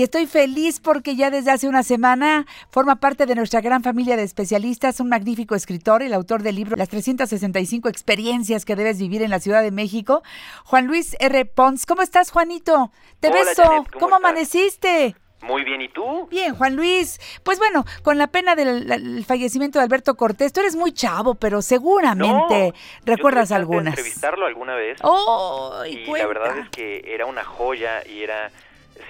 Estoy feliz porque ya desde hace una semana forma parte de nuestra gran familia de especialistas, un magnífico escritor, el autor del libro Las 365 experiencias que debes vivir en la Ciudad de México, Juan Luis R. Pons. ¿Cómo estás, Juanito? Te Hola, beso. Janet, ¿cómo amaneciste? Muy bien, ¿y tú? Bien, Juan Luis. Pues bueno, con la pena del fallecimiento de Alberto Cortés, tú eres muy chavo, pero seguramente No, recuerdas yo algunas. entrevistarlo alguna vez ¡Oh! y la verdad es que era una joya y era...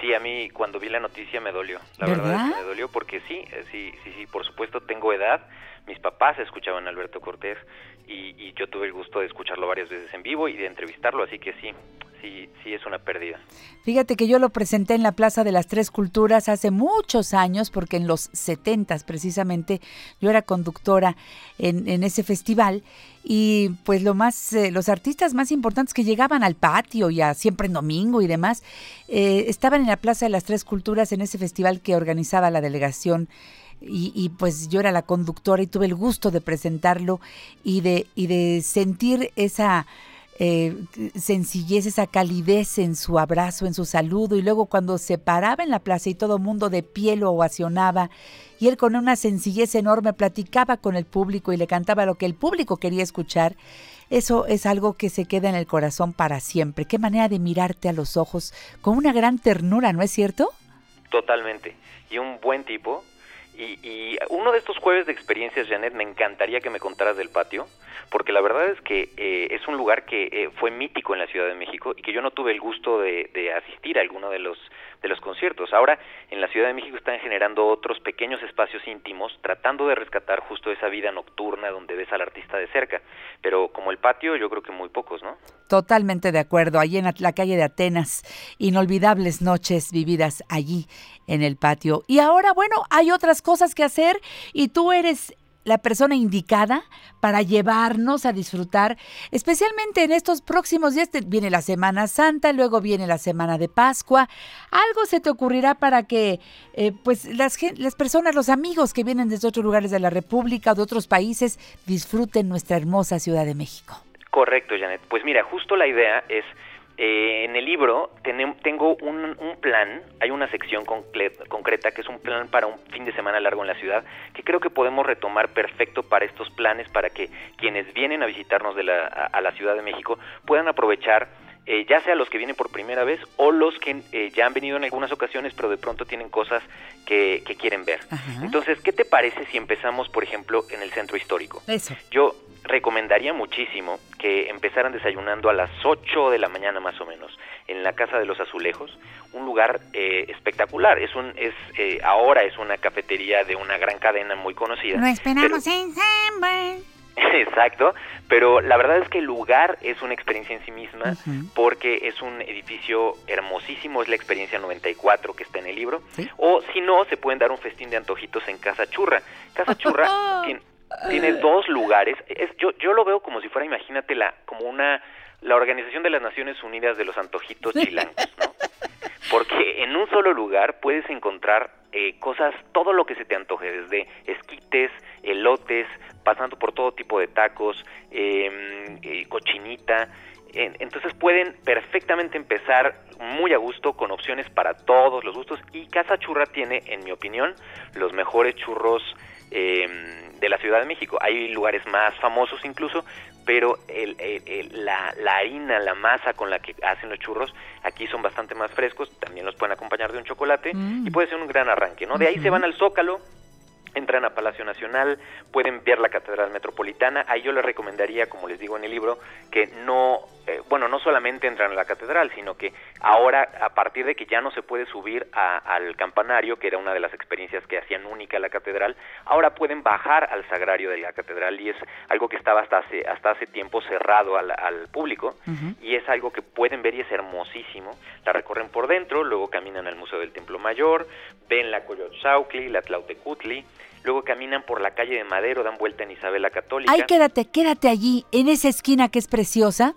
Sí, a mí cuando vi la noticia me dolió. La verdad, ¿Verdad? es que me dolió porque sí, eh, sí, sí, sí, por supuesto tengo edad. Mis papás escuchaban a Alberto Cortés y, y yo tuve el gusto de escucharlo varias veces en vivo y de entrevistarlo, así que sí, sí, sí es una pérdida. Fíjate que yo lo presenté en la Plaza de las Tres Culturas hace muchos años, porque en los setentas precisamente yo era conductora en, en ese festival y pues lo más, eh, los artistas más importantes que llegaban al patio y a siempre en domingo y demás, eh, estaban en la Plaza de las Tres Culturas en ese festival que organizaba la delegación y, y, pues yo era la conductora y tuve el gusto de presentarlo y de, y de sentir esa eh, sencillez, esa calidez en su abrazo, en su saludo y luego cuando se paraba en la plaza y todo mundo de pie lo ovacionaba y él con una sencillez enorme platicaba con el público y le cantaba lo que el público quería escuchar. Eso es algo que se queda en el corazón para siempre. Qué manera de mirarte a los ojos con una gran ternura, ¿no es cierto? Totalmente. Y un buen tipo. Y, y uno de estos jueves de experiencias, Janet, me encantaría que me contaras del patio, porque la verdad es que eh, es un lugar que eh, fue mítico en la Ciudad de México y que yo no tuve el gusto de, de asistir a alguno de los de los conciertos. Ahora en la Ciudad de México están generando otros pequeños espacios íntimos, tratando de rescatar justo esa vida nocturna donde ves al artista de cerca. Pero como el patio, yo creo que muy pocos, ¿no? Totalmente de acuerdo. Allí en la- calle de Atenas, inolvidables noches vividas allí en el patio. Y ahora, bueno, hay otras cosas que hacer y tú eres la persona indicada para llevarnos a disfrutar, especialmente en estos próximos días. Viene la Semana Santa, luego viene la Semana de Pascua. Algo se te ocurrirá para que, eh, pues, las, las personas, los amigos que vienen desde otros lugares de la República o de otros países, disfruten nuestra hermosa Ciudad de México. Correcto, Janet. Pues mira, justo la idea es, eh, en el libro tengo un, un plan, hay una sección concreta que es un plan para un fin de semana largo en la ciudad, que creo que podemos retomar perfecto para estos planes, para que quienes vienen a visitarnos de la, a, a la Ciudad de México puedan aprovechar eh, ya sea los que vienen por primera vez o los que eh, ya han venido en algunas ocasiones, pero de pronto tienen cosas que, que quieren ver. Ajá. Entonces, ¿qué te parece si empezamos, por ejemplo, en el centro histórico? Eso. Yo recomendaría muchísimo que empezaran desayunando a las 8 de la mañana más o menos en la Casa de los Azulejos, un lugar eh, espectacular. Es un es eh, ahora es una cafetería de una gran cadena muy conocida. Lo esperamos pero- en Hamburg. Exacto, pero la verdad es que el lugar es una experiencia en sí misma porque es un edificio hermosísimo, es la experiencia 94 que está en el libro. Sí. O si no, se pueden dar un festín de antojitos en Casa Churra. Casa Churra tiene, tiene dos lugares. Es, yo, yo lo veo como si fuera, imagínate, la, como una la Organización de las Naciones Unidas de los Antojitos Chilangos, ¿no? Porque en un solo lugar puedes encontrar eh, cosas, todo lo que se te antoje, desde esquites, elotes, pasando por todo tipo de tacos, eh, eh, cochinita. En- Entonces pueden perfectamente empezar muy a gusto con opciones para todos los gustos y Casa Churra tiene, en mi opinión, los mejores churros eh, de la Ciudad de México. Hay lugares más famosos incluso, pero el- el- el- la, la harina, la masa con la que hacen los churros, aquí son bastante más frescos, también los pueden acompañar de un chocolate Mm. y puede ser un gran arranque, ¿no? De ahí se van al Zócalo, entran a Palacio Nacional, pueden ver la Catedral Metropolitana. Ahí yo les recomendaría, como les digo en el libro, que no, eh, bueno, no solamente entran a la Catedral, sino que ahora, a partir de que ya no se puede subir a- al campanario, que era una de las experiencias que hacían única la Catedral, ahora pueden bajar al Sagrario de la Catedral y es algo que estaba hasta hace, hasta hace tiempo cerrado al, al público y es algo que pueden ver y es hermosísimo. La recorren por dentro, luego caminan al Museo del Templo Mayor, ven la Coyotzaucli, la Tlautecutli, luego caminan por la calle de Madero, dan vuelta en Isabel la Católica. Ay, quédate, quédate allí, en esa esquina que es preciosa,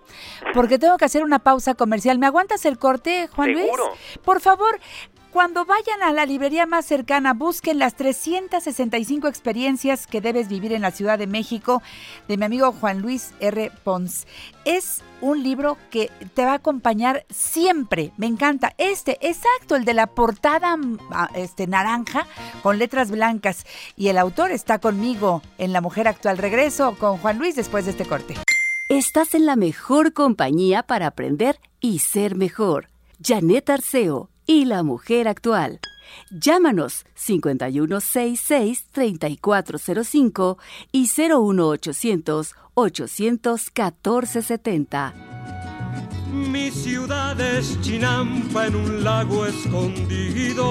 porque tengo que hacer una pausa comercial. ¿Me aguantas el corte, Juan Seguro. Luis? Por favor, cuando vayan a la librería más cercana, busquen las 365 experiencias que debes vivir en la Ciudad de México de mi amigo Juan Luis R. Pons. Es un libro que te va a acompañar siempre. Me encanta. Este, exacto, el de la portada ah, este, naranja con letras blancas. Y el autor está conmigo en La Mujer Actual. Regreso con Juan Luis después de este corte. Estás en la mejor compañía para aprender y ser mejor. Janet Arceo y La Mujer Actual. Llámanos 5166-3405 y 01800 814 70. Mi ciudad es Chinampa en un lago escondido.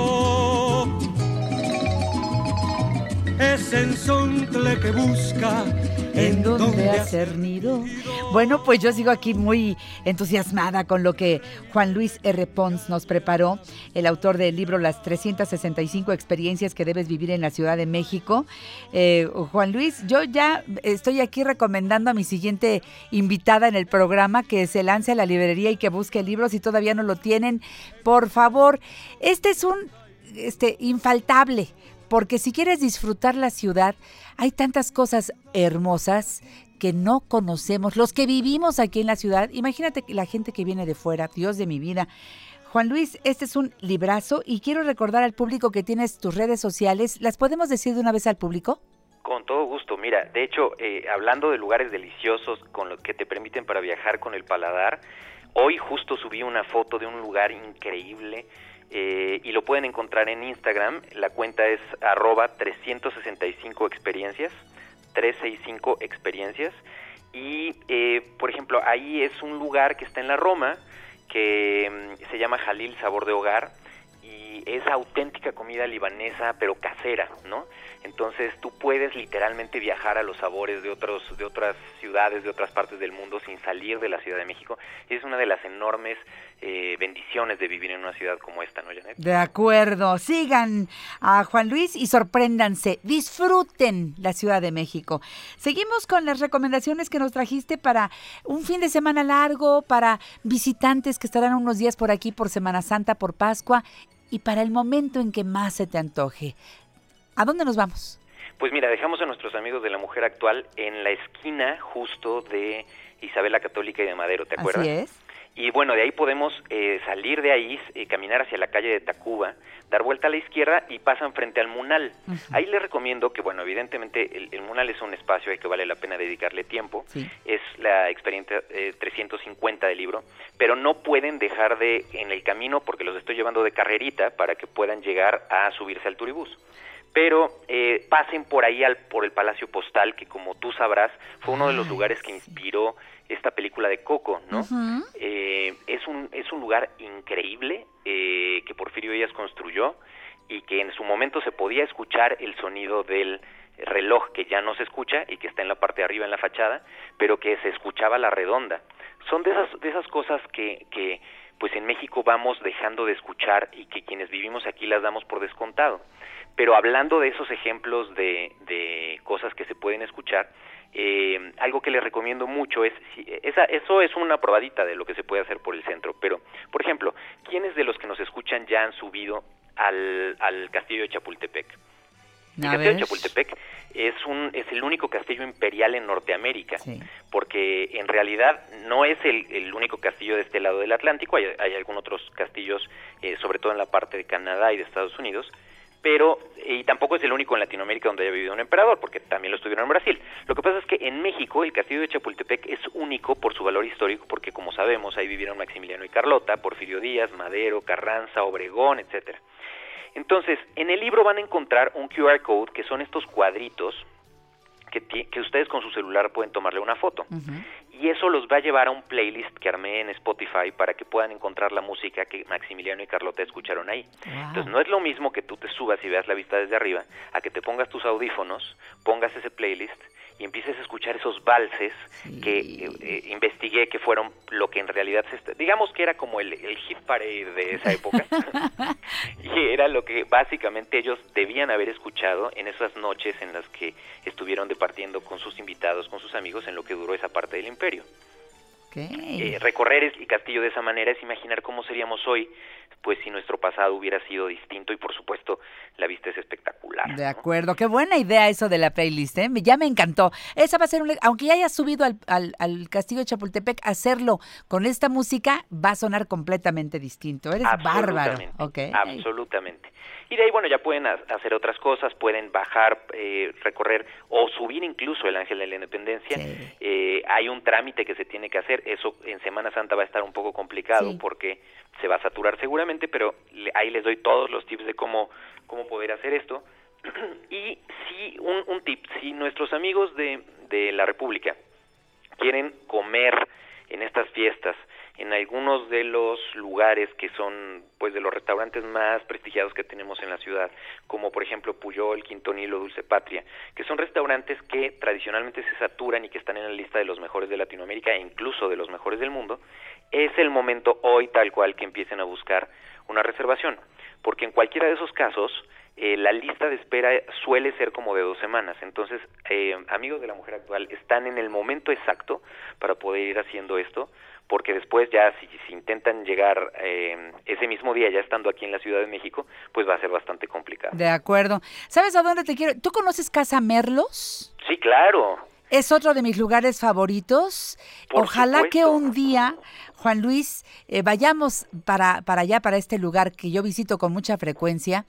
Es ensontle que busca en dónde hacer nido. Bueno, pues yo sigo aquí muy entusiasmada con lo que Juan Luis R. Pons nos preparó, el autor del libro Las 365 experiencias que debes vivir en la Ciudad de México. Eh, Juan Luis, yo ya estoy aquí recomendando a mi siguiente invitada en el programa que se lance a la librería y que busque libros si todavía no lo tienen. Por favor, este es un este, infaltable porque si quieres disfrutar la ciudad, hay tantas cosas hermosas que no conocemos, los que vivimos aquí en la ciudad, imagínate la gente que viene de fuera, Dios de mi vida. Juan Luis, este es un librazo y quiero recordar al público que tienes tus redes sociales. ¿Las podemos decir de una vez al público? Con todo gusto. Mira, de hecho, eh, hablando de lugares deliciosos con los que te permiten para viajar con el paladar, hoy justo subí una foto de un lugar increíble eh, y lo pueden encontrar en Instagram. La cuenta es arroba 365 experiencias, 365 experiencias. Y, eh, por ejemplo, ahí es un lugar que está en la Roma, que mm, se llama Jalil Sabor de Hogar, es auténtica comida libanesa, pero casera, ¿no? Entonces tú puedes literalmente viajar a los sabores de otros de otras ciudades, de otras partes del mundo sin salir de la Ciudad de México. Es una de las enormes eh, bendiciones de vivir en una ciudad como esta, ¿no, Janet? De acuerdo. Sigan a Juan Luis y sorpréndanse. Disfruten la Ciudad de México. Seguimos con las recomendaciones que nos trajiste para un fin de semana largo, para visitantes que estarán unos días por aquí por Semana Santa, por Pascua y para el momento en que más se te antoje. ¿A dónde nos vamos? Pues mira, dejamos a nuestros amigos de la mujer actual en la esquina justo de Isabela Católica y de Madero, ¿te acuerdas? Así es. Y bueno, de ahí podemos eh, salir de ahí, eh, caminar hacia la calle de Tacuba, dar vuelta a la izquierda y pasan frente al Munal. Ahí les recomiendo que, bueno, evidentemente el, Munal es un espacio al que vale la pena dedicarle tiempo. Es la experiencia 350 eh, del libro, pero no pueden dejar de en el camino porque los estoy llevando de carrerita para que puedan llegar a subirse al turibús pero eh, pasen por ahí al, por el Palacio Postal, que como tú sabrás, fue uno de los lugares que inspiró esta película de Coco, ¿no? Eh, es, un, es un lugar increíble eh, que Porfirio Díaz construyó y que en su momento se podía escuchar el sonido del reloj que ya no se escucha y que está en la parte de arriba en la fachada, pero que se escuchaba la redonda. Son de esas, de esas cosas que, que pues en México vamos dejando de escuchar y que quienes vivimos aquí las damos por descontado. Pero hablando de esos ejemplos de, de cosas que se pueden escuchar, eh, algo que les recomiendo mucho es, esa, eso es una probadita de lo que se puede hacer por el centro, pero, por ejemplo, ¿quiénes de los que nos escuchan ya han subido al, al castillo de Chapultepec? El castillo de Chapultepec es, un, es el único castillo imperial en Norteamérica, porque en realidad no es el, el, único castillo de este lado del Atlántico, hay, hay algunos otros castillos, eh, sobre todo en la parte de Canadá y de Estados Unidos, pero y tampoco es el único en Latinoamérica donde haya vivido un emperador, porque también lo estuvieron en Brasil. Lo que pasa es que en México el castillo de Chapultepec es único por su valor histórico, porque como sabemos ahí vivieron Maximiliano y Carlota, Porfirio Díaz, Madero, Carranza, Obregón, etcétera. Entonces, en el libro van a encontrar un QR code, que son estos cuadritos que, que ustedes con su celular pueden tomarle una foto. Y eso los va a llevar a un playlist que armé en Spotify para que puedan encontrar la música que Maximiliano y Carlota escucharon ahí. Entonces no es lo mismo que tú te subas y veas la vista desde arriba, a que te pongas tus audífonos, pongas ese playlist y empieces a escuchar esos valses que eh, eh, investigué que fueron lo que en realidad se digamos que era como el, el hit parade de esa época y era lo que básicamente ellos debían haber escuchado en esas noches en las que estuvieron departiendo con sus invitados, con sus amigos en lo que duró esa parte del imperio. Eh, recorrer el castillo de esa manera es imaginar cómo seríamos hoy, pues si nuestro pasado hubiera sido distinto y por supuesto la vista es espectacular. De acuerdo, qué buena idea eso de la playlist, ¿eh? ya me encantó. Esa va a ser un, aunque ya haya subido al, al, castillo de Chapultepec, hacerlo con esta música va a sonar completamente distinto. Eres bárbaro. Okay. Absolutamente. Y de ahí, bueno, ya pueden hacer otras cosas, pueden bajar, eh, recorrer o subir incluso el Ángel de la Independencia. Eh, hay un trámite que se tiene que hacer, eso en Semana Santa va a estar un poco complicado porque se va a saturar seguramente, pero ahí les doy todos los tips de cómo, cómo poder hacer esto. y si, un, un tip, si nuestros amigos de, de la República quieren comer en estas fiestas, en algunos de los lugares que son pues de los restaurantes más prestigiados que tenemos en la ciudad, como por ejemplo Puyol, Quintonilo, Dulce Patria, que son restaurantes que tradicionalmente se saturan y que están en la lista de los mejores de Latinoamérica e incluso de los mejores del mundo, es el momento hoy tal cual que empiecen a buscar una reservación, porque en cualquiera de esos casos eh, la lista de espera suele ser como de dos semanas. Entonces, eh, amigos de la mujer actual, están en el momento exacto para poder ir haciendo esto porque después ya si, intentan llegar eh, ese mismo día ya estando aquí en la Ciudad de México, pues va a ser bastante complicado. De acuerdo. ¿Sabes a dónde te quiero? ¿Tú conoces Casa Merlos? Sí, claro. Es otro de mis lugares favoritos. Ojalá que un día, Juan Luis, eh, vayamos para, para allá, para este lugar que yo visito con mucha frecuencia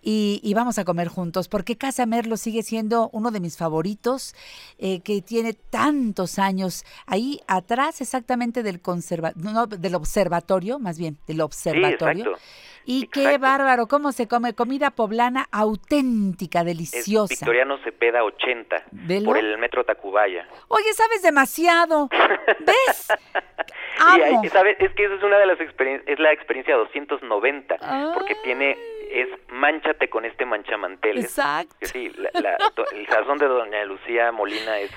y, vamos a comer juntos, porque Casa Merlo sigue siendo uno de mis favoritos, eh, que tiene tantos años. Ahí atrás exactamente del, conserva no, del observatorio, más bien, del observatorio. Y qué bárbaro, cómo se come comida poblana auténtica, deliciosa. Es Victoriano Cepeda 80 por el metro Tacubaya. Oye, sabes demasiado. ¿Ves? Amo. ¿sabes? Es que esa es una de las experiencias, es la experiencia 290, porque tiene es manchate con este manchamanteles. Exacto. Sí, el sazón de doña Lucía Molina es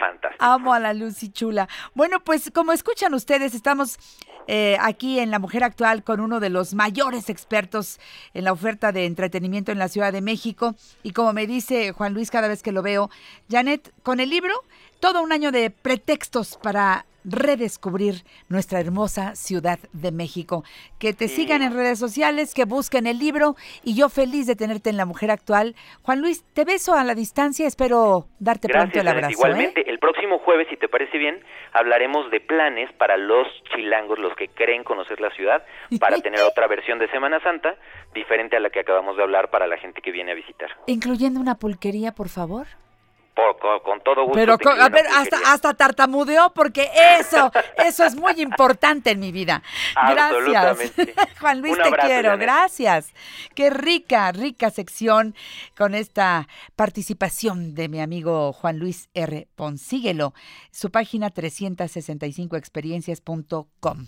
fantástico. Amo a la Lucy Chula. Bueno, pues como escuchan ustedes, estamos eh, aquí en La Mujer Actual con uno de los mayores expertos en la oferta de entretenimiento en la Ciudad de México. Y como me dice Juan Luis cada vez que lo veo, Janet, con el libro, todo un año de pretextos para redescubrir nuestra hermosa Ciudad de México. Que te sigan en redes sociales, que busquen el libro y yo feliz de tenerte en La Mujer Actual. Juan Luis, te beso a la distancia, espero darte pronto el abrazo. Igualmente, ¿eh? Próximo jueves, si te parece bien, hablaremos de planes para los chilangos, los que creen conocer la ciudad, para tener otra versión de Semana Santa, diferente a la que acabamos de hablar para la gente que viene a visitar. Incluyendo una pulquería, por favor con, todo gusto. Pero a ver, hasta, hasta tartamudeó porque eso, eso es muy importante en mi vida. Gracias. Juan Luis, te quiero. Gracias. Qué rica, rica sección con esta participación de mi amigo Juan Luis R. Ponsíguelo. Su página 365experiencias.com.